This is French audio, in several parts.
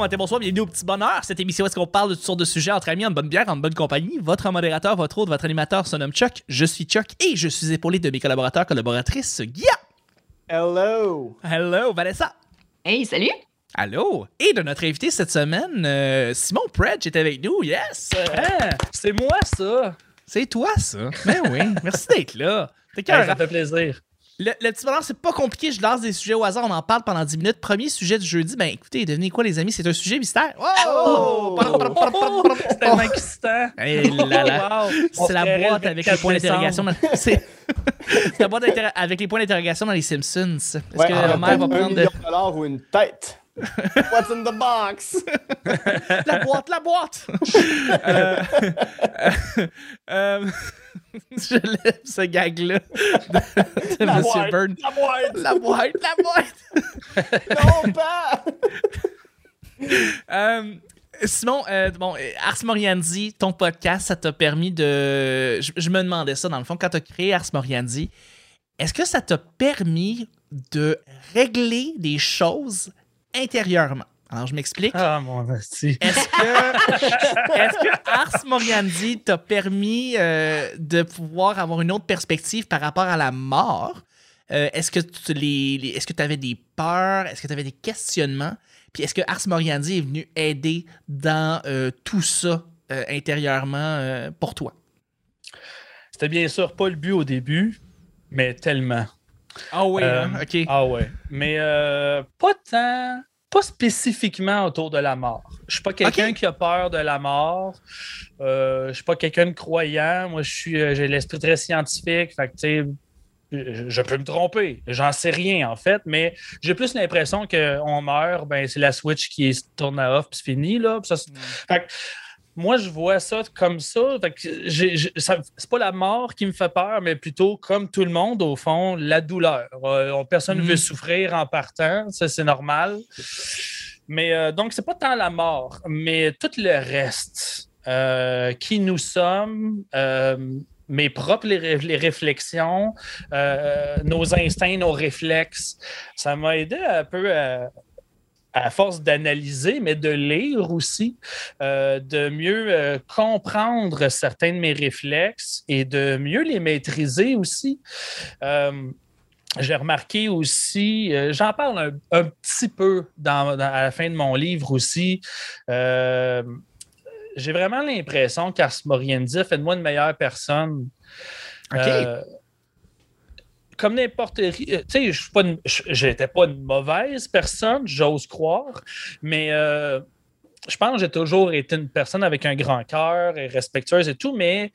matin, bonsoir, bienvenue au Petit Bonheur. Cette émission où est-ce qu'on parle de toutes sortes de sujets entre amis, en bonne bière, en bonne compagnie. Votre modérateur, votre hôte, votre animateur se nomme Chuck. Je suis Chuck et je suis épaulé de mes collaborateurs, collaboratrices, Guilla. Hello! Hello, Vanessa. Hey, salut! Allô. Et de notre invité cette semaine, euh, Simon Predge est avec nous. Yes! Ah, c'est moi, ça! C'est toi, ça. Ben oui. Merci d'être là. T'es Hey, ça fait plaisir. Le, le petit bonheur, c'est pas compliqué. Je lance des sujets au hasard. On en parle pendant 10 minutes. Premier sujet du jeudi. Ben écoutez, devinez quoi, les amis? C'est un sujet mystère. Oh! Oh, c'est tellement excitant! Hey là là. Wow. C'est la boîte avec les 24 points d'interrogation. dans- C'est c'est la boîte avec les points d'interrogation dans les Simpsons. Est-ce Ouais, que on la mère va un prendre de... million de dollars ou une tête? What's in the box? la boîte, la boîte? Euh, euh, euh, je lève ce gag-là de, La Monsieur boîte. La boîte! La boîte, la boîte! Non, pas! Euh, Simon, euh, bon, Ars Moriandi, ton podcast, ça t'a permis de. Je, je me demandais ça, dans le fond, quand tu as créé Ars Moriandi, est-ce que ça t'a permis de régler des choses intérieurement? Alors, je m'explique. Ah, mon. Est-ce que, Ars Moriandi t'a permis euh, de pouvoir avoir une autre perspective par rapport à la mort? Euh, est-ce que tu les, les- est-ce que tu avais des peurs? Est-ce que tu avais des questionnements? Puis est-ce que Ars Moriandi est venu aider dans euh, tout ça intérieurement pour toi? C'était bien sûr pas le but au début, mais tellement. Ah oui, Euh, hein? ok. Ah ouais. Mais euh, pas tant, pas spécifiquement autour de la mort. Je suis pas quelqu'un qui a peur de la mort. Euh, je suis pas quelqu'un de croyant. Moi, je suis, euh, j'ai l'esprit très scientifique. Fait que, je peux me tromper. J'en sais rien, en fait, mais j'ai plus l'impression qu'on meurt, ben, c'est la switch qui se tourne à off, puis c'est fini, là. Ça, c'est- fait que, moi, je vois ça comme ça. C'est pas la mort qui me fait peur, mais plutôt, comme tout le monde, au fond, la douleur. Euh, on- personne ne Mhm. veut souffrir en partant, ça, c'est normal. Mais euh, donc, c'est pas tant la mort, mais tout le reste. Euh, qui nous sommes, euh, mes propres les, ré- les réflexions, nos instincts, nos réflexes. Ça m'a aidé un peu à, à force d'analyser, mais de lire aussi, euh, de mieux euh, comprendre certains de mes réflexes et de mieux les maîtriser aussi. Euh, j'ai remarqué aussi, j'en parle un, un petit peu dans, dans- à la fin de mon livre aussi. j'ai vraiment l'impression qu'Ars Moriendi a fait de moi une meilleure personne. Comme n'importe qui, euh, tu sais, je suis pas une- mauvaise personne, j'ose croire, mais euh, je pense que j'ai toujours été une personne avec un grand cœur et respectueuse et tout, mais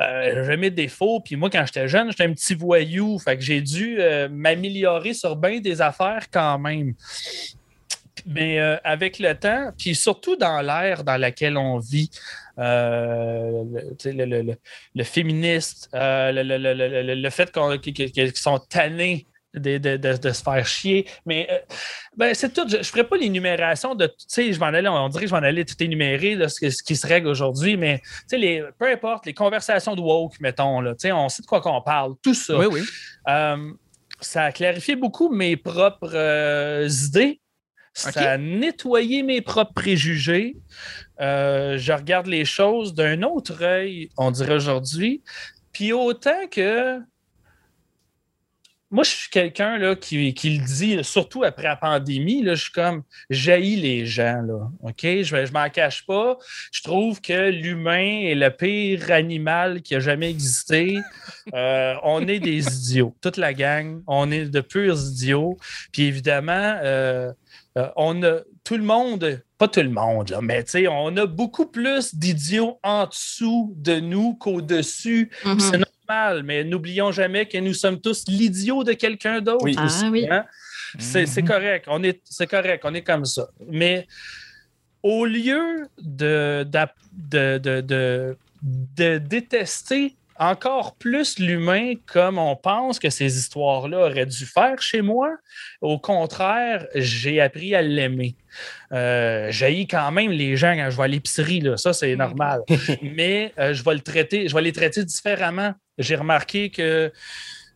euh, j'ai mes défauts. Puis moi, quand j'étais jeune, j'étais un petit voyou, fait que j'ai dû euh, m'améliorer sur bien des affaires quand même. Mais avec le temps, puis surtout dans l'ère dans laquelle on vit, euh, le, féministe, euh, le, fait qu'ils sont tannés de, de- de- de se faire chier. Mais euh, ben, c'est tout. Je ne ferai pas l'énumération de. Tu sais, je m'en allais, on dirait que je m'en allais tout énumérer là, ce, qui se règle aujourd'hui, mais les- peu importe, les conversations de woke, mettons, là, on sait de quoi qu'on parle, tout ça. Oui, oui. Euh, ça a clarifié beaucoup mes propres euh, idées. Ça a nettoyé mes propres préjugés. Euh, je regarde les choses d'un autre œil, on dirait aujourd'hui. Puis autant que. Moi, je suis quelqu'un là, qui, qui le dit, surtout après la pandémie, là, je suis comme jaillis les gens. Là, OK? Je ne m'en cache pas. Je trouve que l'humain est le pire animal qui a jamais existé. Euh, on est des idiots. Toute la gang, on est de purs idiots. Puis évidemment, euh, euh, on a tout le monde, pas tout le monde, là, mais tu sais, on a beaucoup plus d'idiots en dessous de nous qu'au-dessus. C'est normal, mais n'oublions jamais que nous sommes tous l'idiot de quelqu'un d'autre. Oui. Ah aussi, oui. hein? C'est correct, on est, c'est correct, on est comme ça. Mais au lieu de, d'ap- de, de, de- de détester encore plus l'humain comme on pense que ces histoires-là auraient dû faire chez moi, au contraire, j'ai appris à l'aimer. Euh, j'haïs quand même les gens quand je vais à l'épicerie, ça c'est normal. Mais euh, je vais le traiter, je vais les traiter différemment. J'ai remarqué que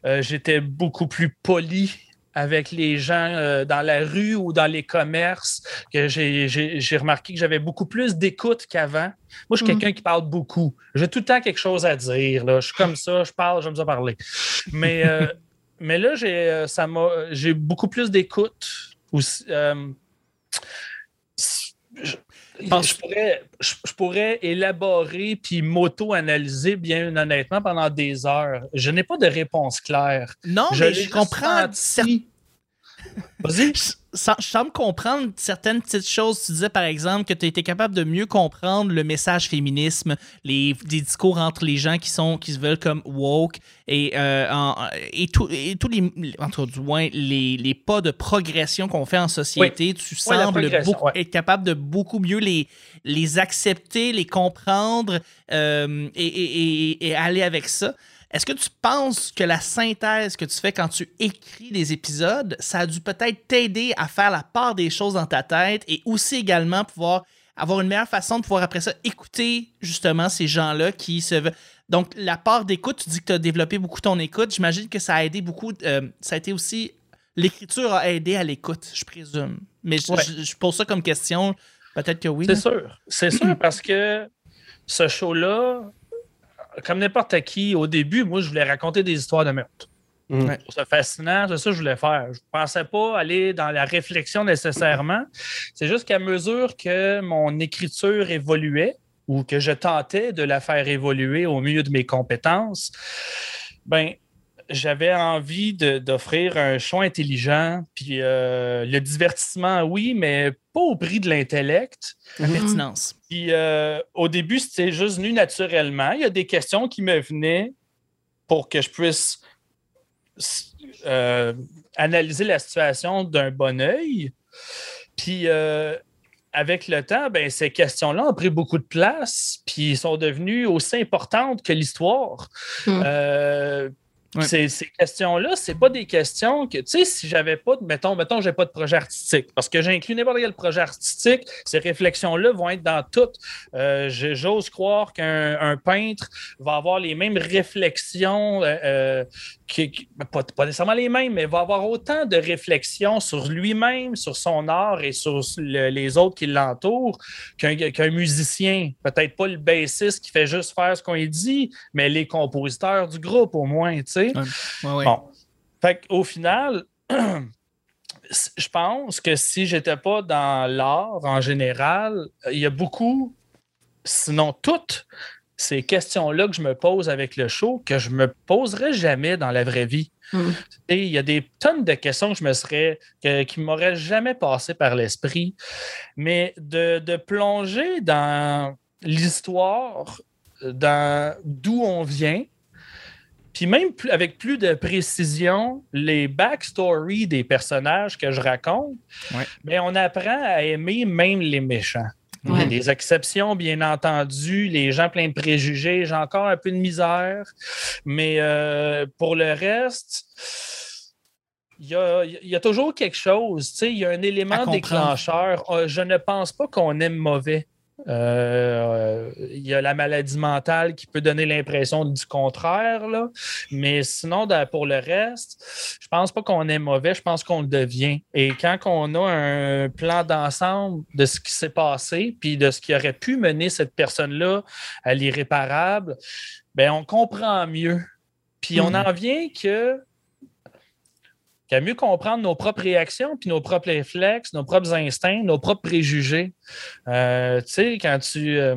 euh, j'étais beaucoup plus poli avec les gens euh, dans la rue ou dans les commerces, que j'ai- j'ai j'ai remarqué que j'avais beaucoup plus d'écoute qu'avant. Moi, je suis Mm. quelqu'un qui parle beaucoup. J'ai tout le temps quelque chose à dire. Là. Je suis comme ça, je parle, j'aime ça parler. Mais, euh, mais là, j'ai j'ai beaucoup plus d'écoute. aussi, euh, Pense- je pourrais, je, je pourrais élaborer puis m'auto-analyser bien honnêtement pendant des heures. Je n'ai pas de réponse claire. Non, Je mais je comprends. Vas-y. Je sem- je semble comprendre certaines petites choses. Tu disais, par exemple, que tu été capable de mieux comprendre le message féminisme, les, discours entre les gens qui sont qui se veulent comme woke et, euh, en- et, tout- et tous les, en tout cas, du moins, les, les pas de progression qu'on fait en société. Tu Oui, sembles progression, beaucoup- ouais. être capable de beaucoup mieux les, les accepter, les comprendre euh, et, et- et- et aller avec ça. Est-ce que tu penses que la synthèse que tu fais quand tu écris des épisodes, ça a dû peut-être t'aider à faire la part des choses dans ta tête et aussi également pouvoir avoir une meilleure façon de pouvoir après ça écouter justement ces gens-là qui se veulent. Donc, la part d'écoute, tu dis que tu as développé beaucoup ton écoute. J'imagine que ça a aidé beaucoup. euh, ça a été aussi. L'écriture a aidé à l'écoute, je présume. Mais je, Ouais. je- je pose ça comme question. Peut-être que oui. C'est là. sûr. C'est sûr parce que ce show-là, comme n'importe qui, au début, moi, je voulais raconter des histoires de meurtre. Mm. C'est fascinant, c'est ça que je voulais faire. Je ne pensais pas aller dans la réflexion nécessairement. C'est juste qu'à mesure que mon écriture évoluait ou que je tentais de la faire évoluer au milieu de mes compétences, ben j'avais envie d'offrir un choix intelligent, puis euh, le divertissement, oui, mais pas au prix de l'intellect. La pertinence. Puis euh, au début, c'était juste venu naturellement. Il y a des questions qui me venaient pour que je puisse euh, analyser la situation d'un bon œil. Puis euh, avec le temps, ben, ces questions-là ont pris beaucoup de place, puis sont devenues aussi importantes que l'histoire. Mm. Ces, questions-là, c'est pas des questions que, tu sais, si j'avais pas, mettons, mettons, j'ai pas de projet artistique, parce que j'inclus n'importe quel projet artistique, ces réflexions-là vont être dans tout. Euh, J'ose croire qu'un un peintre va avoir les mêmes réflexions, euh, euh, qui- ben, pas, pas nécessairement les mêmes, mais va avoir autant de réflexions sur lui-même, sur son art et sur le- les autres qui l'entourent qu'un qu'un musicien. Peut-être pas le bassiste qui fait juste faire ce qu'on dit, mais les compositeurs du groupe au moins, tu sais. Ouais, ouais. Bon. Fait qu'au final, je pense que si j'étais pas dans l'art en général, il y a beaucoup, sinon toutes, ces questions-là que je me pose avec le show que je me poserais jamais dans la vraie vie. Mm. Et il y a des tonnes de questions que je me serais, que- qui m'auraient jamais passé par l'esprit. Mais de, de plonger dans l'histoire, dans d'où on vient, puis même plus- avec plus de précision, les backstories des personnages que je raconte, Ouais. mais on apprend à aimer même les méchants. Il y a des exceptions, bien entendu, les gens pleins de préjugés, j'ai encore un peu de misère, mais euh, pour le reste, il y a, il y a toujours quelque chose, tu sais, il y a un élément déclencheur. Euh, Je ne pense pas qu'on aime mauvais. Euh, il y a la maladie mentale qui peut donner l'impression du contraire, là. mais sinon, pour le reste, je pense pas qu'on est mauvais, je pense qu'on le devient. Et quand on a un plan d'ensemble de ce qui s'est passé, puis de ce qui aurait pu mener cette personne-là à l'irréparable, ben on comprend mieux. Puis on Mhm. en vient que qu'à mieux comprendre nos propres réactions, puis nos propres réflexes, nos propres instincts, nos propres préjugés. Euh, tu sais, quand tu... euh,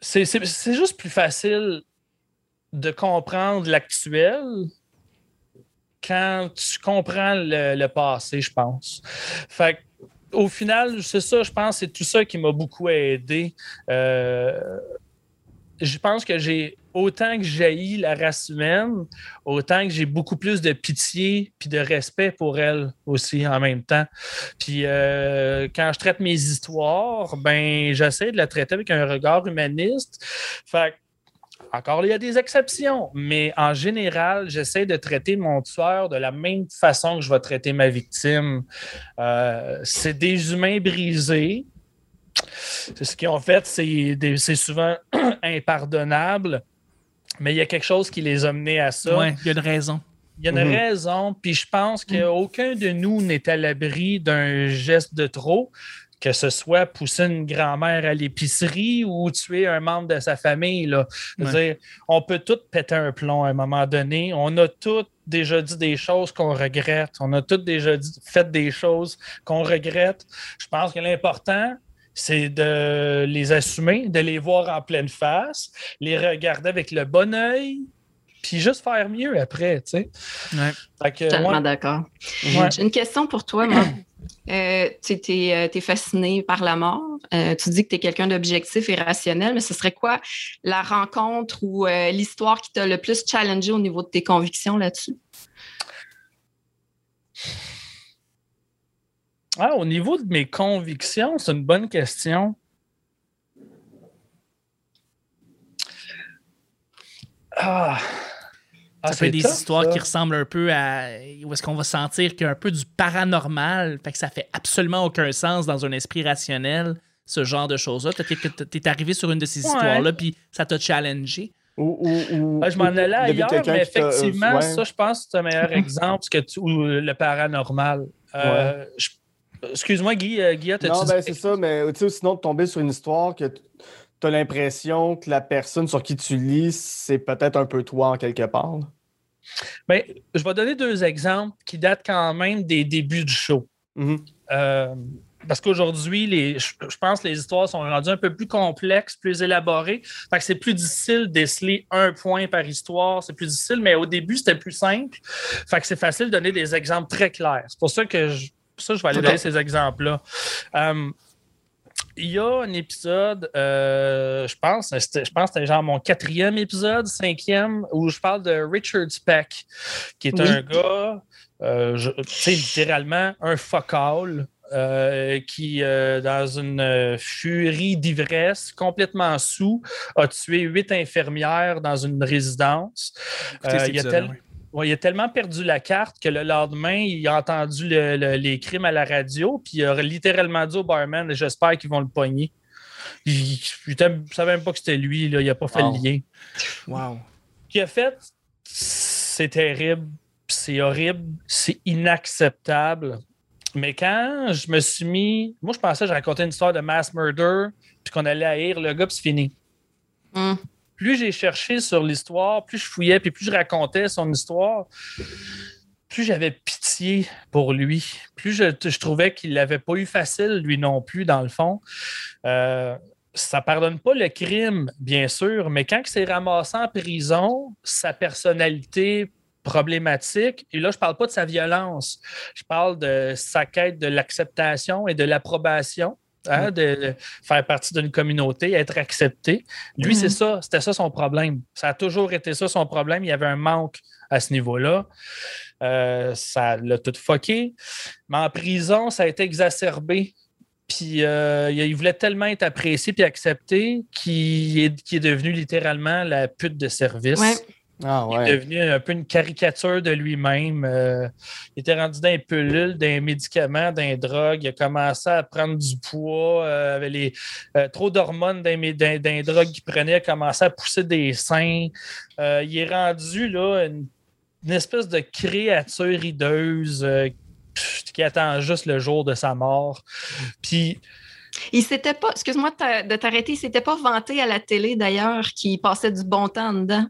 c'est- juste plus facile de comprendre l'actuel quand tu comprends le, le passé, je pense. Fait que, au final, c'est ça, je pense, c'est tout ça qui m'a beaucoup aidé. Euh, je pense que j'ai autant que j'ai la race humaine, autant que j'ai beaucoup plus de pitié puis de respect pour elle aussi en même temps. Puis euh, quand je traite mes histoires, ben j'essaie de la traiter avec un regard humaniste. Fait encore, il y a des exceptions, mais en général, j'essaie de traiter mon tueur de la même façon que je vais traiter ma victime. Euh, c'est des humains brisés. C'est ce qu'ils ont fait, c'est souvent impardonnable, mais il y a quelque chose qui les a menés à ça. Ouais, il y a une raison. Il y a une Mhm. raison, puis je pense qu'aucun de nous n'est à l'abri d'un geste de trop, que ce soit pousser une grand-mère à l'épicerie ou tuer un membre de sa famille. Là. Dire, on peut tout péter un plomb à un moment donné. On a tous déjà dit des choses qu'on regrette. On a tous déjà dit- fait des choses qu'on regrette. Je pense que l'important, c'est de les assumer, de les voir en pleine face, les regarder avec le bon œil, puis juste faire mieux après, tu sais. Ouais. Fait que, Totalement ouais, d'accord. ouais. J'ai une question pour toi, moi. Euh, tu es, fasciné par la mort. Euh, tu dis que tu es quelqu'un d'objectif et rationnel, mais ce serait quoi la rencontre ou euh, l'histoire qui t'a le plus challengé au niveau de tes convictions là-dessus? Ah, au niveau de mes convictions, c'est une bonne question. Ah. Ah, ça c'est des tough, histoires ça. qui ressemblent un peu à. où est-ce qu'on va sentir qu'il y a un peu du paranormal, fait que ça fait absolument aucun sens dans un esprit rationnel, ce genre de choses-là. Peut-être que t'es arrivé sur une de ces Ouais. histoires-là, puis ça t'a challengé. Ou, ou, ou- Ah, je m'en allais ailleurs, mais euh, effectivement, ouais. ça, je pense que c'est un meilleur exemple que tu- ou le paranormal. Euh, je- Excuse-moi, Guy, euh, Guy, Non, ben c'est ça, mais sinon de tomber sur une histoire que tu as l'impression que la personne sur qui tu lis, c'est peut-être un peu toi en quelque part. Ben, je vais donner deux exemples qui datent quand même des débuts du show. Mhm. Euh, parce qu'aujourd'hui, je, pense que les histoires sont rendues un peu plus complexes, plus élaborées. Fait que c'est plus difficile déceler un point par histoire. C'est plus difficile, mais au début, c'était plus simple. Fait que c'est facile de donner des exemples très clairs. C'est pour ça que je, ça, je vais aller donner ces exemples-là. Euh, il y a un épisode, euh, je pense, je pense que c'était genre mon quatrième épisode, cinquième, où je parle de Richard Speck, qui est Oui. un gars, euh, je- tu sais, littéralement un focal. euh, qui, euh, dans une furie d'ivresse, complètement sous, a tué huit infirmières dans une résidence. Écoutez Euh, il, a tel- ouais. Ouais, il a tellement perdu la carte que le lendemain, il a entendu le- le- les crimes à la radio, puis il a littéralement dit au barman J'espère qu'ils vont le pogner. Il ne savait même pas que c'était lui, là, il n'a pas fait Wow. le lien. Wow. Ce qu'il a fait, c'est terrible, c'est horrible, c'est inacceptable. Mais quand je me suis mis. Moi, je pensais que je racontais une histoire de mass murder, puis qu'on allait haïr le gars, puis c'est fini Hum. Plus j'ai cherché sur l'histoire, plus je fouillais, puis plus je racontais son histoire, plus j'avais pitié pour lui. Plus je, trouvais qu'il l'avait pas eu facile, lui non plus, dans le fond. Euh, ça pardonne pas le crime, bien sûr, mais quand il s'est ramassé en prison, sa personnalité problématique, et là, je parle pas de sa violence, je parle de sa quête de l'acceptation et de l'approbation. Hein, de faire partie d'une communauté, être accepté. Lui, Mhm. c'est ça, c'était ça son problème. Ça a toujours été ça son problème. Il y avait un manque à ce niveau-là. Euh, ça l'a tout fucké. Mais en prison, ça a été exacerbé. Puis euh, il voulait tellement être apprécié puis accepté qu'il est, devenu littéralement la pute de service. Ouais. Ah Il est devenu un peu une caricature de lui-même. Euh, il était rendu dans les pilules, dans les médicaments, dans les drogues. Il a commencé à prendre du poids, euh, avec les, euh, trop d'hormones dans, dans- dans les drogues qu'il prenait. Il a commencé à pousser des seins. Euh, il est rendu là, une, une espèce de créature hideuse qui attend juste le jour de sa mort. Puis Il s'était pas, excuse-moi de t'a- de t'arrêter, il s'était pas vanté à la télé d'ailleurs qu'il passait du bon temps dedans.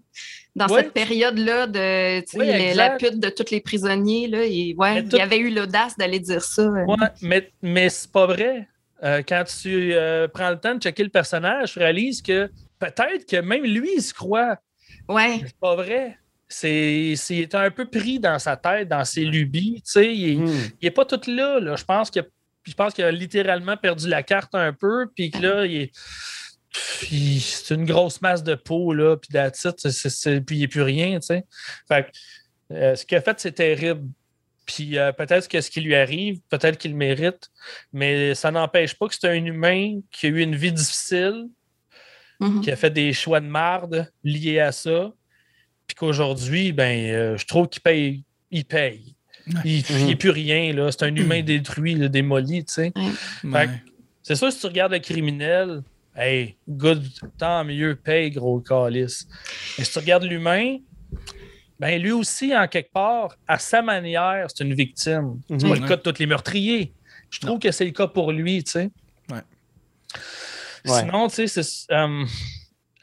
Dans Ouais. cette période-là de Oui, la pute de tous les prisonniers, là, il, ouais, tout- il avait eu l'audace d'aller dire ça. Ouais, mais, mais c'est pas vrai. Euh, quand tu euh, prends le temps de checker le personnage, tu réalises que peut-être que même lui, il se croit. Ouais. C'est pas vrai. C'est, c'est- il est un peu pris dans sa tête, dans ses lubies. Tu sais, il, Hmm. il est pas tout là. là. Je pense qu'il a, je pense qu'il a littéralement perdu la carte un peu, puis que là, il est. c'est une grosse masse de peau, là, puis c'est- puis il n'est plus rien, tu sais. Fait que, euh, ce qu'il a fait, c'est terrible. Puis euh, peut-être que ce qui lui arrive, peut-être qu'il le mérite, mais ça n'empêche pas que c'est un humain qui a eu une vie difficile, Mhm. qui a fait des choix de marde liés à ça, puis qu'aujourd'hui, ben, euh, je trouve qu'il paye. Il paye. Il n'est plus rien, là. C'est un humain détruit, là, démoli, tu sais. Ouais. Fait que C'est sûr, si tu regardes le criminel, hey, good, tant mieux, paye, gros calice. Mais si tu regardes l'humain, ben lui aussi, en quelque part, à sa manière, c'est une victime. C'est Mhm. pas le cas de tous les meurtriers. Je trouve que c'est le cas pour lui, tu sais. Ouais. Sinon, tu sais, c'est. euh,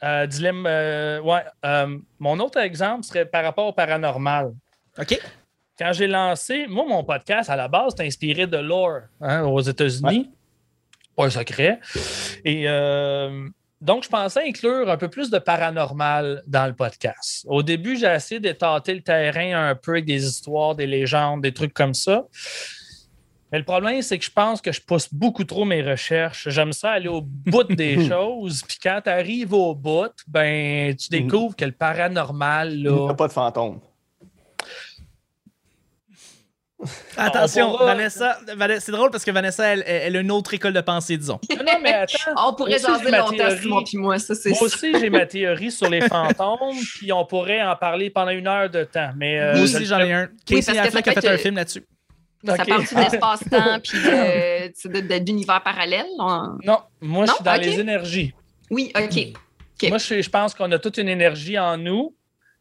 euh, dilemme. euh, ouais. euh, mon autre exemple serait par rapport au paranormal. OK. Quand j'ai lancé, moi, mon podcast, à la base, c'est inspiré de lore hein, aux États-Unis. Pas un secret. Et euh, donc, je pensais inclure un peu plus de paranormal dans le podcast. Au début, j'ai essayé de tâter le terrain un peu avec des histoires, des légendes, des trucs comme ça. Mais le problème, c'est que je pense que je pousse beaucoup trop mes recherches. J'aime ça aller au bout des choses. Puis quand tu arrives au bout, ben, tu découvres que le paranormal, Il n'y a là, pas de fantôme. Attention, pourra- Vanessa, Vanessa- c'est drôle parce que Vanessa, elle, elle a une autre école de pensée, disons. Non, non, mais attends. On pourrait jaser j'ai ma longtemps, théorie. Simon puis moi, ça c'est Moi aussi, j'ai ma théorie sur les fantômes, puis on pourrait en parler pendant une heure de temps. Mais, euh, aussi, j'en ai un. Casey Affleck ça a fait fait un film là-dessus. Ça Ok. parle de l'espace-temps puis d'univers parallèles. on- Non, moi, je suis dans les énergies. Oui, OK. Ok. Moi, je, je pense qu'on a toute une énergie en nous,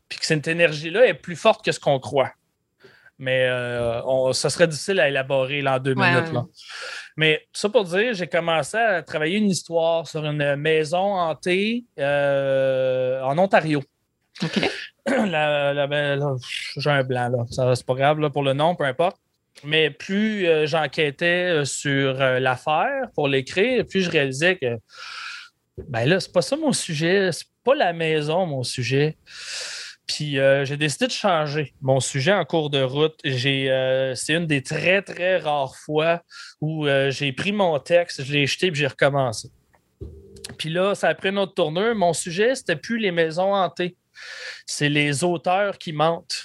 puis que cette énergie-là est plus forte que ce qu'on croit. Mais euh, on- ça serait difficile à élaborer là, en deux Ouais, minutes. ouais. là. Mais ça pour dire, j'ai commencé à travailler une histoire sur une maison hantée euh, en Ontario. OK. ben, j'ai un blanc, là. Ça, c'est pas grave là, pour le nom, peu importe. Mais plus euh, j'enquêtais euh, sur l'affaire pour l'écrire, plus je réalisais que ben là, c'est pas ça mon sujet, c'est pas la maison mon sujet. Puis euh, j'ai décidé de changer mon sujet en cours de route. J'ai, euh, c'est une des très, très rares fois où euh, j'ai pris mon texte, je l'ai jeté puis j'ai recommencé. Puis là, ça a pris une autre tournure. Mon sujet, c'était plus les maisons hantées. C'est les auteurs qui mentent.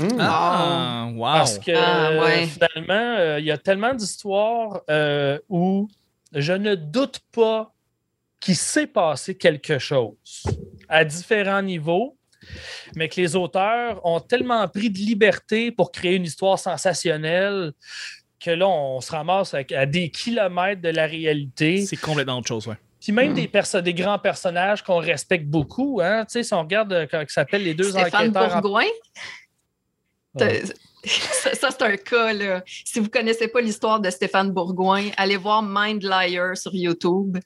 Hmm. Ah, wow. Parce que Ah, ouais. finalement, euh, il y a tellement d'histoires euh, où je ne doute pas qu'il s'est passé quelque chose à différents niveaux, mais que les auteurs ont tellement pris de liberté pour créer une histoire sensationnelle que là, on se ramasse avec- à des kilomètres de la réalité. C'est complètement autre chose, ouais. Puis même des, perso- des grands personnages qu'on respecte beaucoup. Hein? Tu sais, Si on regarde euh, comment ils s'appellent les deux Stéphane enquêteurs. en- Bourgoin? Ouais. Ça, ça, c'est un cas, là. Si vous ne connaissez pas l'histoire de Stéphane Bourgoin, allez voir Mind Liar sur YouTube.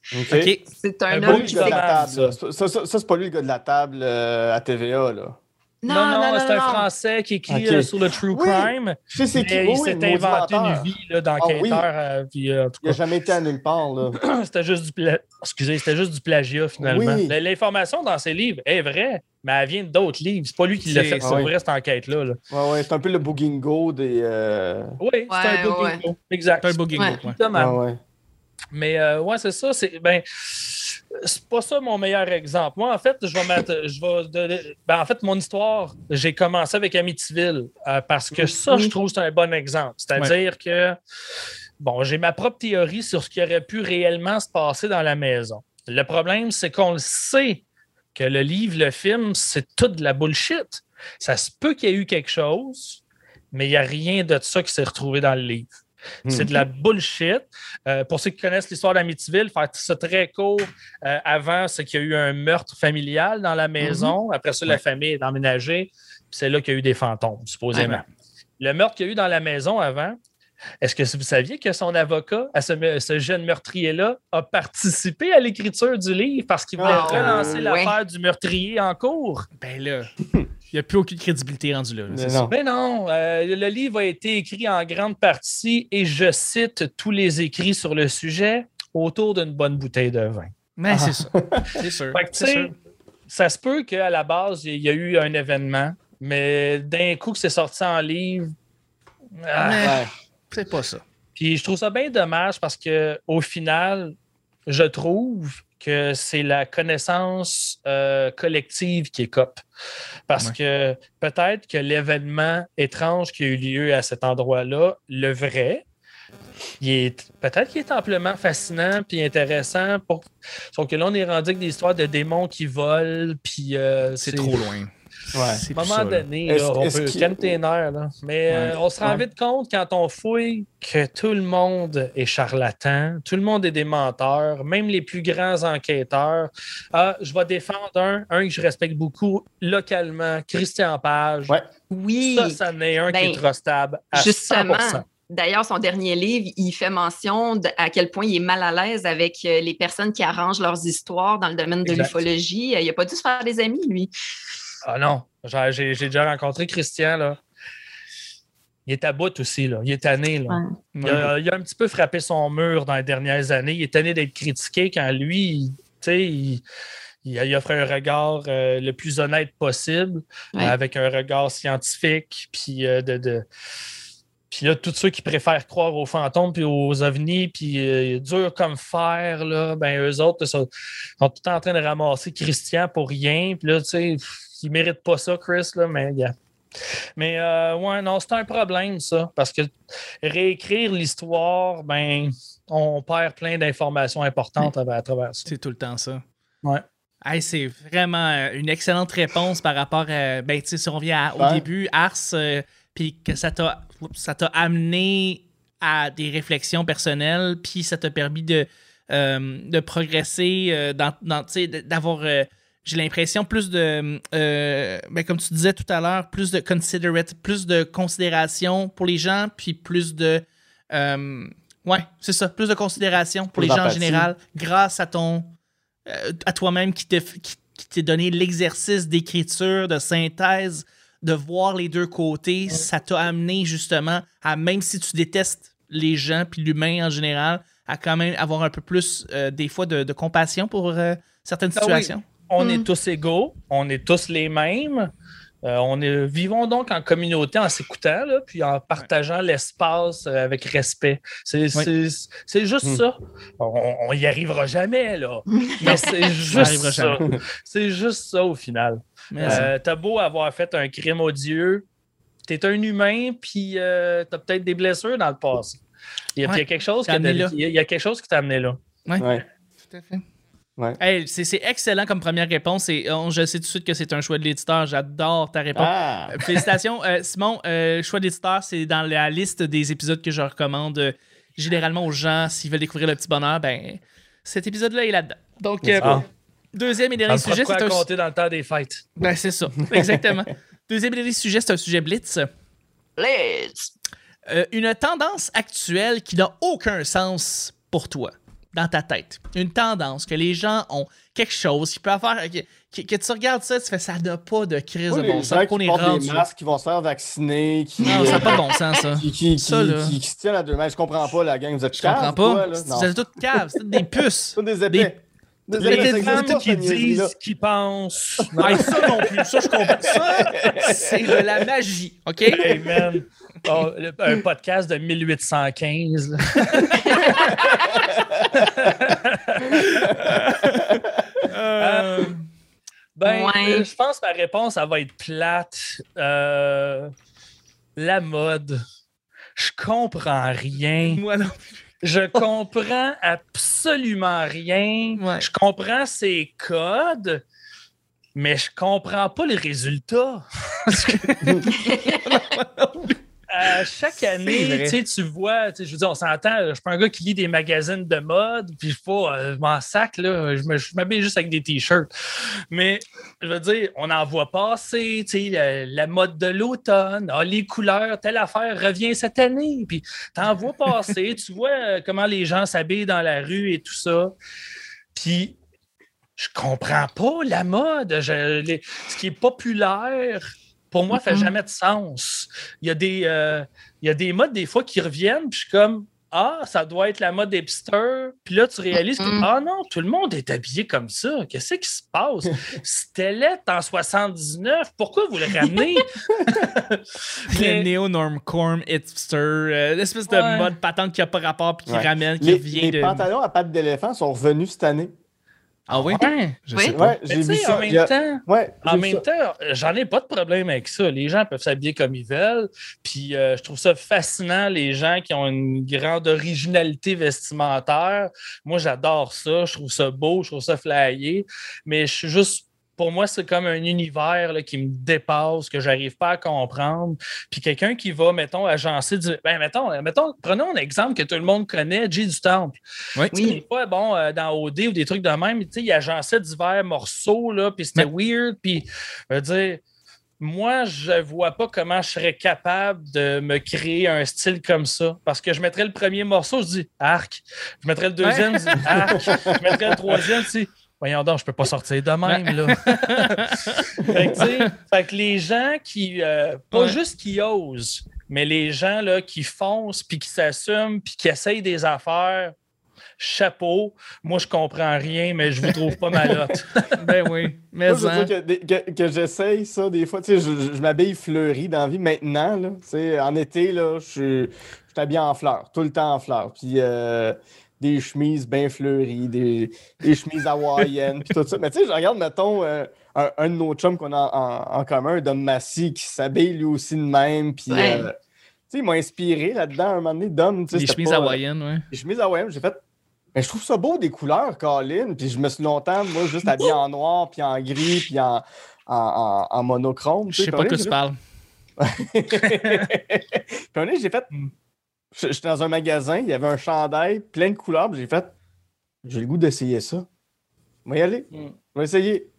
C'est Un un homme qui gars de s'est... la dommage, table. là. Ça, ça- ça, c'est pas lui le gars de la table euh, à TVA. Là. Non, non, c'est un Français qui écrit euh, sur le true Oui. crime. Je sais c'est qui. Oui, il oui, s'est inventé une vie d'enquêteur. Ah oui. euh, euh, Il n'a jamais été à nulle part. Là. c'était juste du pla- Excusez, c'était juste du plagiat finalement. Oui. L'information dans ses livres est vraie, mais elle vient d'autres livres. C'est pas lui qui l'a C'est- fait Ah oui. vrai cette enquête-là. là. Ouais, ouais, c'est un peu le boogingo des. euh, Oui, c'est un bingo. Exact. C'est un ouais, ouais. Mais euh, ouais, c'est ça. C'est ben, c'est pas ça mon meilleur exemple. Moi, en fait, je vais mettre. Je vais donner- ben, en fait, mon histoire, j'ai commencé avec Amityville euh, parce que ça, je trouve, c'est un bon exemple. C'est-à-dire que bon, j'ai ma propre théorie sur ce qui aurait pu réellement se passer dans la maison. Le problème, c'est qu'on le sait que le livre, le film, c'est toute de la bullshit. Ça se peut qu'il y ait eu quelque chose, mais il n'y a rien de ça qui s'est retrouvé dans le livre. C'est de la bullshit. Euh, pour ceux qui connaissent l'histoire d'Amityville, faire ça très court, euh, avant, c'est qu'il y a eu un meurtre familial dans la maison. Après ça, la famille est emménagée. C'est là qu'il y a eu des fantômes, supposément. Le meurtre qu'il y a eu dans la maison avant, est-ce que vous saviez que son avocat, à ce, jeune meurtrier-là, a participé à l'écriture du livre parce qu'il voulait Ah, relancer ouais. l'affaire du meurtrier en cours? Ben là, il n'y a plus aucune crédibilité rendue là. Mais ça. non. Mais non, euh, le livre a été écrit en grande partie, et je cite tous les écrits sur le sujet, autour d'une bonne bouteille de vin. Mais c'est ça. C'est sûr. Fait que, sûr. ça se peut qu'à la base, il y a eu un événement, mais d'un coup que c'est sorti en livre, ah, Mais Ouais. c'est pas ça. puis je trouve ça bien dommage parce que au final, je trouve que c'est la connaissance euh, collective qui est cop. Parce Ouais. que peut-être que l'événement étrange qui a eu lieu à cet endroit-là, le vrai, il est peut-être qu'il est amplement fascinant puis intéressant. Pour... Sauf que là, on est rendu avec des histoires de démons qui volent, puis euh, C'est trop loin. Ouais. C'est À un moment donné, là, on peut calmer tes nerfs. là. Mais euh, on se rend Ouais. vite compte quand on fouille que tout le monde est charlatan, tout le monde est des menteurs, même les plus grands enquêteurs. Ah, je vais défendre un, un que je respecte beaucoup localement, Christian Page. Ouais. Oui. Ça, ça en est un qui Ben, est trustable à Justement. 100%. D'ailleurs, son dernier livre, il fait mention de à quel point il est mal à l'aise avec euh, les personnes qui arrangent leurs histoires dans le domaine de l'ufologie. Euh, Il n'a pas dû se faire des amis, lui. Ah non, j'ai déjà rencontré Christian. Là. Il est à bout aussi. Là. Il est tanné. Là. Ouais. Il, a, il a un petit peu frappé son mur dans les dernières années. Il est tanné d'être critiqué quand lui, tu sais, il, il, il offre un regard euh, le plus honnête possible, Ouais. euh, avec un regard scientifique, puis euh, de. de- puis là, tous ceux qui préfèrent croire aux fantômes puis aux ovnis, puis euh, dur comme fer, là, ben eux autres sont, sont tout en train de ramasser Christian pour rien. Puis là, tu sais, pff, ils méritent pas ça, Chris, là, mais gars. Mais euh, ouais, non, c'est un problème, ça. Parce que réécrire l'histoire, ben, on perd plein d'informations importantes à, à travers ça. C'est tout le temps ça. Ouais. Hey, c'est vraiment euh, une excellente réponse par rapport à. Ben, tu sais, si on revient à- au Ouais. début, Ars, euh, puis que ça t'a oups, ça t'a amené à des réflexions personnelles, puis ça t'a permis de, euh, de progresser, euh, dans, dans, d'avoir. J'ai l'impression plus de, euh, ben, comme tu disais tout à l'heure, plus de considerate, plus de considération pour les gens, puis plus de, euh, ouais, c'est ça, plus de considération pour Plus les gens en général, grâce à ton, euh, à toi-même qui t'est qui, qui t'est donné l'exercice d'écriture, de synthèse, de voir les deux côtés, ça t'a amené justement à, même si tu détestes les gens puis l'humain en général, à quand même avoir un peu plus, euh, des fois, de, de compassion pour euh, certaines Ah oui. On Mm. est tous égaux, on est tous les mêmes. Euh, on est, vivons donc en communauté en s'écoutant, là, puis en partageant l'espace euh, avec respect. C'est c'est- c'est juste Mm. ça. On, on y arrivera jamais, là. Mais c'est juste ça. C'est juste ça au final. Euh, t'as beau avoir fait un crime odieux, t'es un humain, puis euh, t'as peut-être des blessures dans le passé. Il y a, Ouais. il y a quelque chose qui amené là. il y a- il y a quelque chose qui t'a amené là. Ouais. Hey, c'est excellent comme première réponse et on- je sais tout de suite que c'est un choix de l'éditeur. J'adore ta réponse. Ah! Euh, Félicitations. Euh, Simon, euh, choix d'éditeur, c'est dans la liste des épisodes que je recommande euh, généralement aux gens s'ils veulent découvrir le petit bonheur. Ben, cet épisode-là est là-dedans. Donc, euh, Ah. deuxième et dernier sujet, c'est un. compter dans le temps des fêtes. Ben, c'est ça. Exactement. deuxième et dernier sujet, c'est un sujet blitz. Euh, une tendance actuelle qui n'a aucun sens pour toi, dans ta tête. Une tendance que les gens ont quelque chose qui peut avoir. Que, que- tu regardes ça, tu fais ça n'a pas de crise Oui, de bon sens. qu'on est rendu. des masques, qui vont se faire vacciner, qui, Non, ça n'a euh, pas de bon sens, ça. qui, qui, Ça, qui- qui- se tiennent à deux mains. Je comprends pas, la gang. Vous êtes Je comprends caves, pas. Vous êtes toutes caves, c'est des puces. C'est des épais. Des Les femmes qui disent, qui pensent. Ah, ça non plus, ça je comprends. Ça, c'est de la magie, OK? Hey man, Oh, le- un podcast de 1815. là. Euh, Ben, Ouais. euh, je pense que ma réponse, elle va être plate. Euh, la mode. Je comprends rien. moi non. Je comprends absolument rien. Ouais. Je comprends ses codes, mais je comprends pas les résultats. À chaque année, tu vois, je veux dire, on s'entend, je suis pas un gars qui lit des magazines de mode, puis je pas, euh, je m'en sac, là, je m'habille juste avec des t-shirts. Mais, je veux dire, on en voit passer, tu sais, la, la mode de l'automne, ah, les couleurs, telle affaire revient cette année, puis t'en vois passer, tu vois euh, comment les gens s'habillent dans la rue et tout ça. Puis, je comprends pas la mode. Je- les- ce qui est populaire, pour moi, fait Mhm. jamais de sens. Il y a des, euh, il y a des modes, des fois, qui reviennent, puis je suis comme, ah, ça doit être la mode hipster. Puis là, tu réalises que, ah non, tout le monde est habillé comme ça. Qu'est-ce qui se passe? C'était là en 79. Pourquoi vous le ramenez? Le Mais- néo-normcorn hipster, euh, l'espèce de Ouais. mode patente qui a pas rapport puis qui Ouais. ramène, qui Les, revient les de. pantalons à pattes d'éléphant sont revenus cette année. Ah oui? Ouais. Je Oui. sais. Ouais, Mais vu ça. en a- même temps, Ouais, En j'ai vu même ça. temps, j'en ai pas de problème avec ça. Les gens peuvent s'habiller comme ils veulent. Puis euh, je trouve ça fascinant, les gens qui ont une grande originalité vestimentaire. Moi, j'adore ça. Je trouve ça beau, je trouve ça flyé. Mais je suis juste pour moi, c'est comme un univers là, qui me dépasse, que j'arrive pas à comprendre. Puis quelqu'un qui va, mettons, agencer du. Ben, mettons, mettons, prenons un exemple que tout le monde connaît, J du Temple. Oui. Tu sais, Des fois, bon, euh, dans OD ou des trucs de même, tu sais, il agençait divers morceaux, là, puis c'était weird. Puis, je veux dire, moi, je vois pas comment je serais capable de me créer un style comme ça. Parce que je mettrais le premier morceau, je dis arc. Je mettrais le deuxième, je dis arc. Je mettrais le troisième, dis voyons donc, je peux pas sortir de même, là. fait, que, fait les gens qui, euh, pas Ouais. juste qui osent, mais les gens là, qui foncent, puis qui s'assument, puis qui essayent des affaires, chapeau. Moi, je comprends rien, mais je vous trouve pas malotte. ben oui. Mais Moi, je hein. veux dire que, des- que, que j'essaye ça des fois. Tu sais, je, je- je m'habille fleuri dans la vie maintenant. Là, tu sais, en été, là, je suis je suis habillé en fleurs, tout le temps en fleurs. Puis euh, des chemises bien fleuries, des, des chemises hawaïennes, puis tout ça. Mais tu sais, je regarde, mettons, euh, un, un de nos chums qu'on a en, en commun, Dom Massy, qui s'habille lui aussi de même. Puis, Ouais. euh, tu sais, il m'a inspiré là-dedans un moment donné. Dom, tu sais, Les c'était chemises pas, euh, hawaïennes, ouais. les chemises hawaïennes, j'ai fait. Mais je trouve ça beau des couleurs, Colin. Puis je me suis longtemps, moi, juste habillé en noir, puis en gris, puis en, en, en- en monochrome. Je sais pas que tu parles. puis un moment, j'ai fait. J'étais dans un magasin, il y avait un chandail plein de couleurs, j'ai fait. J'ai le goût d'essayer ça. On va y aller. Mm. On va essayer.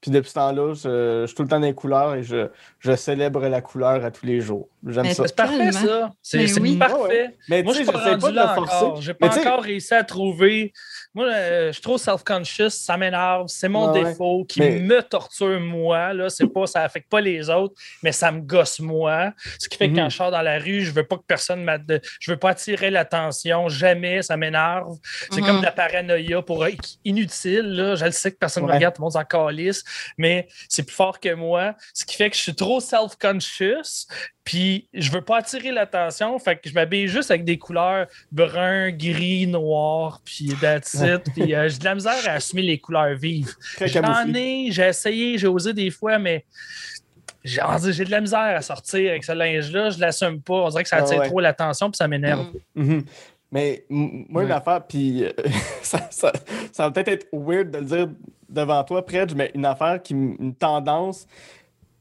Puis depuis ce temps-là, je, je suis tout le temps dans les couleurs et je, je célèbre la couleur à tous les jours. J'aime ça. C'est parfait, Tellement. ça. C'est oui. parfait. Mais Moi, je suis pas rendu pas de là encore. J'ai pas encore réussi à trouver. Moi, euh, je suis trop self-conscious, ça m'énerve, c'est mon Ouais, défaut qui Mais- me torture moi. Là, c'est pas, ça affecte pas les autres, mais ça me gosse moi. Ce qui fait que Mhm. quand je sors dans la rue, je veux pas que personne m'a, je veux pas attirer l'attention, jamais, ça m'énerve. C'est Mhm. comme de la paranoïa pour inutile. Là. Je le sais que personne ne me Ouais. regarde, tout le monde s'en calisse, mais c'est plus fort que moi. Ce qui fait que je suis trop self-conscious. Puis je veux pas attirer l'attention, fait que je m'habille juste avec des couleurs brun, gris, noir, puis that's it. Puis euh, j'ai de la misère à assumer les couleurs vives. J'en ai, j'ai essayé, j'ai osé des fois, mais j'ai de la misère à sortir avec ce linge-là. Je l'assume pas. On dirait que ça Ah attire ouais. trop l'attention, puis ça m'énerve. Mm. Mhm. Mais moi, une Ouais. affaire, puis euh, ça, ça- ça va peut-être être weird de le dire devant toi, Predge, mais une affaire qui une tendance,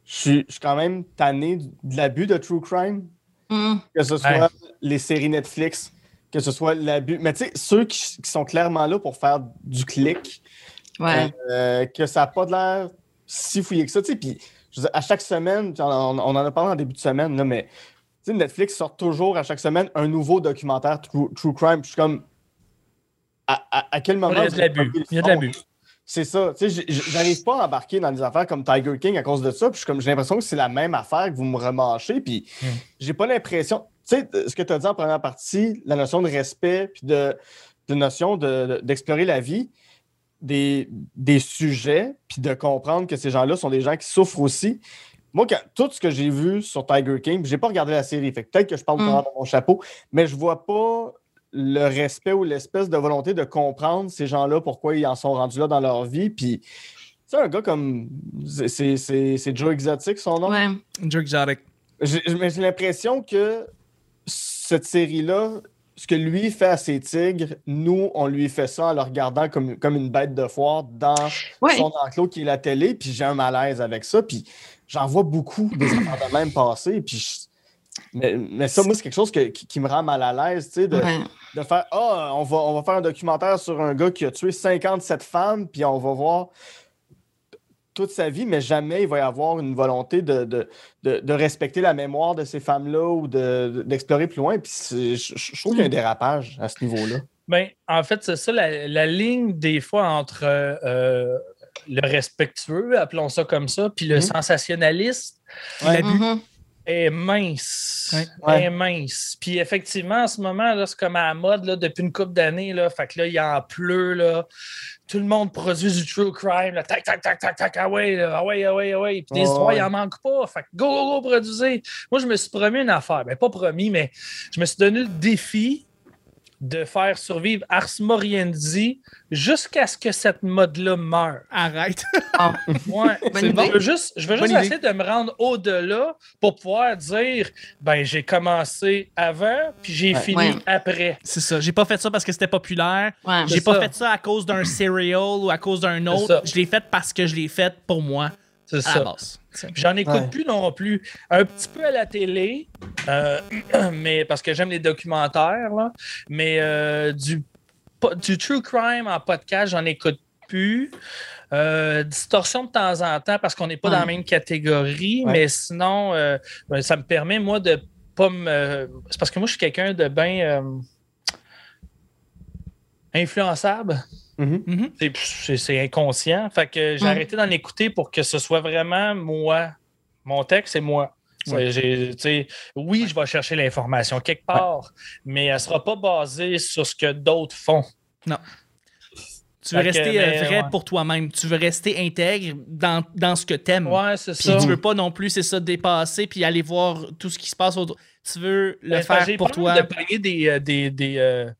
je suis je suis quand même tanné de l'abus de true crime, Mm. que ce soit Ouais. les séries Netflix, que ce soit l'abus. Mais tu sais, ceux qui, qui sont clairement là pour faire du clic, Ouais. euh, que ça n'a pas de l'air si fouillé que ça. tu sais, Puis à chaque semaine, on, en a parlé en début de semaine, là, mais tu sais, Netflix sort toujours à chaque semaine un nouveau documentaire true, true crime. Je suis comme. À, à- à quel moment. Il y a de l'abus. Il y a de l'abus. C'est ça. Tu sais, j'arrive pas à embarquer dans des affaires comme Tiger King à cause de ça. Puis comme, j'ai l'impression que c'est la même affaire que vous me remâchez. Puis Mm. j'ai pas l'impression. Tu sais, ce que tu as dit en première partie, la notion de respect, puis de, de notion de- de- d'explorer la vie, des, des sujets, puis de comprendre que ces gens-là sont des gens qui souffrent aussi. Moi, quand- tout ce que j'ai vu sur Tiger King, j'ai pas regardé la série, fait peut-être que je parle Mm. de mon chapeau, mais je vois pas le respect ou l'espèce de volonté de comprendre ces gens-là, pourquoi ils en sont rendus là dans leur vie. Puis, tu sais, un gars comme. c'est- C'est c'est- c'est Joe Exotic, son nom? Ouais. Joe Exotic. J'ai mais j'ai l'impression que cette série-là, ce que lui fait à ses tigres, nous, on lui fait ça en le regardant comme, comme une bête de foire dans Ouais. son enclos qui est la télé, puis j'ai un malaise avec ça, puis j'en vois beaucoup des affaires de même passer, puis je- mais, mais ça, moi, c'est quelque chose que- qui, qui me rend mal à l'aise, tu sais, de, Ouais. de faire Ah, on, va, on va faire un documentaire sur un gars qui a tué 57 femmes, puis on va voir toute sa vie, mais jamais il va y avoir une volonté de, de, de- de respecter la mémoire de ces femmes-là ou de- de- d'explorer plus loin. Puis je, je trouve qu'il y a un dérapage à ce niveau-là. Ben, en fait, c'est ça, la, la ligne des fois entre euh, le respectueux, appelons ça comme ça, puis le Mhm. sensationnaliste Ouais. L'abus. Mhm. Est mince. Ouais. Est mince. Puis effectivement, en ce moment, là, c'est comme à la mode là, depuis une couple d'années. Là, fait que là, il en pleut. Là. Tout le monde produit du true crime. Là, tac, tac, tac, tac, tac, ah ouais, là, ah ouais, ah ouais, ah ouais. Puis des Oh, histoires, il ouais. en manque pas. Fait que go, go, go, produisez. Moi, je me suis promis une affaire. Ben, pas promis, mais je me suis donné le défi de faire survivre Ars Moriendi jusqu'à ce que cette mode-là meure. Arrête. Ouais, Bonne c'est bon. Je veux juste, je veux juste idée. essayer de me rendre au-delà pour pouvoir dire ben j'ai commencé avant puis j'ai Ouais. fini Ouais. après. C'est ça. J'ai pas fait ça parce que c'était populaire. Ouais. J'ai pas ça. fait ça à cause d'un cereal ou à cause d'un autre. Je l'ai fait parce que je l'ai fait pour moi C'est ça. J'en écoute Ouais. plus non plus. Un petit peu à la télé, euh, mais parce que j'aime les documentaires, là. Mais euh, du, du true crime en podcast, j'en écoute plus. Euh, distorsion de temps en temps parce qu'on n'est pas Ouais. dans la même catégorie, Ouais. mais sinon, euh, ben, ça me permet, moi, de pas me. C'est parce que moi, je suis quelqu'un de bien influençable. Mhm. Mhm. C'est- inconscient. Fait que j'ai Mm. arrêté d'en écouter pour que ce soit vraiment moi. Mon texte, c'est moi. Ouais. oui, je vais chercher l'information quelque part, mais elle ne sera pas basée sur ce que d'autres font. Tu veux Fait rester euh, mais, vrai ouais. pour toi-même. Tu veux rester intègre dans, dans ce que t'aimes. Ouais, c'est Puis ça. tu veux pas non plus, c'est ça, dépasser puis aller voir tout ce qui se passe autour. Tu veux le Ben, faire j'ai pour peur toi. de pogner des, euh, des, des, euh,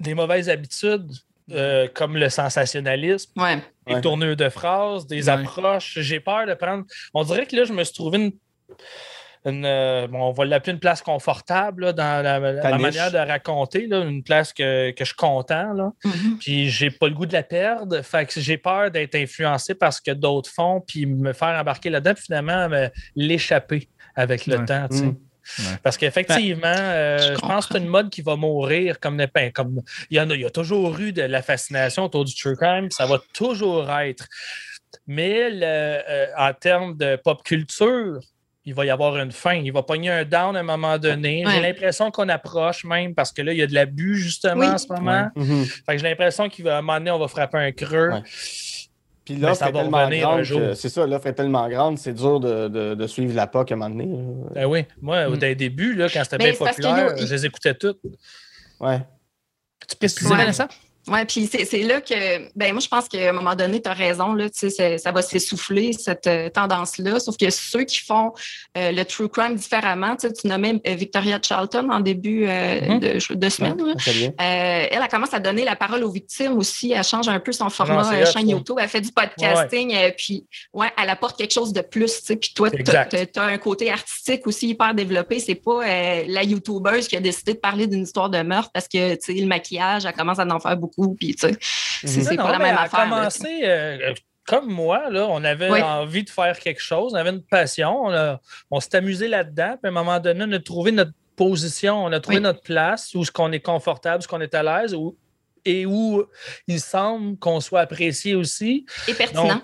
des mauvaises habitudes euh, comme le sensationnalisme. Ouais. des Ouais. tournures de phrases, des Ouais. approches. J'ai peur de prendre. On dirait que là, je me suis trouvé une. une, euh, bon, on va l'appeler une place confortable là, dans la, manière de raconter, là, une place que, que je suis content. Là. Mhm. Puis j'ai pas le goût de la perdre. Fait que j'ai peur d'être influencé par ce que d'autres font, puis me faire embarquer là-dedans, puis finalement me- l'échapper avec le Ouais. temps. sais. Parce qu'effectivement, euh, Je je pense que c'est une mode qui va mourir comme n'importe ben, comme il y en a, il y a toujours eu de la fascination autour du true crime, ça va toujours être. Mais le- euh, en termes de pop culture, il va y avoir une fin. Il va pogner un down à un moment donné. J'ai l'impression qu'on approche même parce que là, il y a de l'abus justement Oui. en ce moment. Mhm. J'ai l'impression qu'à un moment donné, on va frapper un creux. Puis Mais l'offre ça est tellement grande c'est ça, l'offre est tellement grande, c'est dur de, de, de suivre la POC à un moment donné. Ben oui, moi, Mm. dès le début, là, quand c'était Mais bien populaire, je les écoutais toutes. Ouais. Qu'est-ce que tu disais, Ouais. Vanessa? Oui, puis c'est c'est là que, ben moi, je pense qu'à un moment donné, tu as raison, là, tu sais, c'est- ça va s'essouffler, cette euh, tendance-là. Sauf que ceux qui font euh, le true crime différemment, tu sais, tu nommais euh, Victoria Charlton en début euh, Mhm. de, de semaine. là. Euh, elle, elle commence à donner la parole aux victimes aussi. Elle change un peu son format chaîne. YouTube. Elle fait du podcasting. puis, ouais, elle apporte quelque chose de plus. tu sais. Puis toi, tu as un côté artistique aussi hyper développé. C'est pas euh, la YouTubeuse qui a décidé de parler d'une histoire de meurtre parce que, tu sais, le maquillage, elle commence à en faire beaucoup. Puis, tu sais, c'est Mhm. c'est Non, pas la même affaire. là, euh, comme moi, là, on avait Oui. envie de faire quelque chose, on avait une passion, on, a- on s'est amusé là-dedans, puis à un moment donné, on a trouvé notre position, on a trouvé Oui. notre place, où ce qu'on est confortable, ce qu'on est à l'aise, où- et où il semble qu'on soit apprécié aussi. Et pertinent.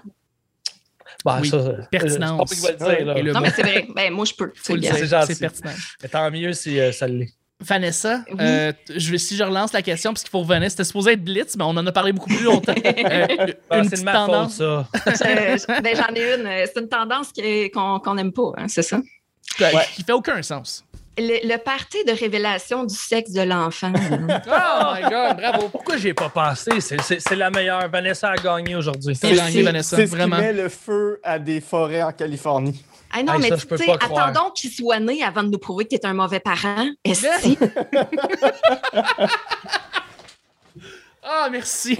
Bah, Oui, ça, euh, pertinence. Pas dire, là. Le Non, mais c'est vrai. Ben, moi, je peux. C'est dire, c'est c'est pertinent. Mais tant mieux si euh, ça l'est. Vanessa, Oui. euh, je vais, si je relance la question, parce qu'il faut revenir, c'était supposé être Blitz, mais on en a parlé beaucoup plus longtemps. Euh, Ah, une c'est petite de ma tendance. faute, ça. Je- ben, J'en ai une. C'est une tendance qu'on n'aime pas, hein, c'est ça? euh, qui fait aucun sens. Le, le party de révélation du sexe de l'enfant. Oh my god, bravo. Pourquoi j'y ai pas pensé? C'est- la meilleure. Vanessa a gagné aujourd'hui. C'est gagné, Vanessa, c'est ce qui met le feu à des forêts en Californie. Ah non, Hey, mais tu sais, attendons qu'il soit né avant de nous prouver que tu es un mauvais parent. Est-ce Ah, merci.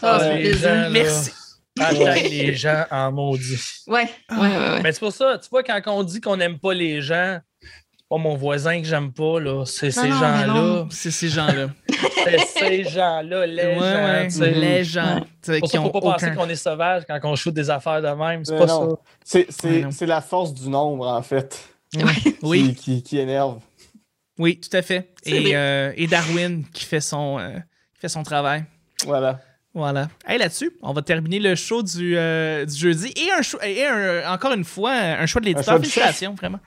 Ah, c'est les gens, Merci. Hashtag les gens en maudit. Ouais, ouais, ouais. ouais. Mais c'est pour ça, tu vois, quand on dit qu'on n'aime pas les gens, pas mon voisin que j'aime pas, là. C'est ces gens-là. C'est ces gens-là. C'est ces gens-là, les Ouais, gens. ouais, tu sais. les gens Ouais. pour qui ça faut pas penser qu'on est sauvage quand on shoot des affaires de même. C'est pas non. ça. C'est, la force du nombre, en fait, Oui, qui, qui, qui énerve. oui, tout à fait. Et, euh, et Darwin qui fait son, euh, qui fait son travail. Voilà. Voilà. Hey, là-dessus, on va terminer le show du, euh, du jeudi. Et, un et un- encore une fois, un choix de l'éditeur. Félicitations, vraiment.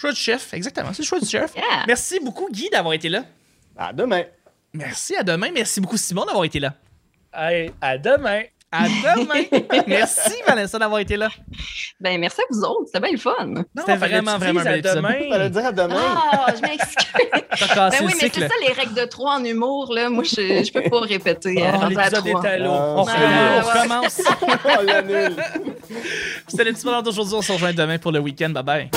Choix du chef, exactement. C'est le choix du chef. Yeah. Merci beaucoup, Guy, d'avoir été là. À demain. Merci, à demain. Merci beaucoup, Simon, d'avoir été là. Hey, à demain. À demain. Merci, Vanessa, d'avoir été là. Ben, merci à vous autres. C'était bien le fun. C'était vraiment, vraiment un à. Fallait dire à demain. Ah, je m'excuse. Ben oui, le mais c'est ça les règles de trois en humour. Là. Moi, je ne peux pas répéter. euh, Oh, à L'épisode trois. est à l'eau. Ah, On Allez, Ah, on ouais. recommence. Oh, l'annule. C'était les petits bonheurs d'aujourd'hui. On se rejoint demain pour le week-end. Bye bye.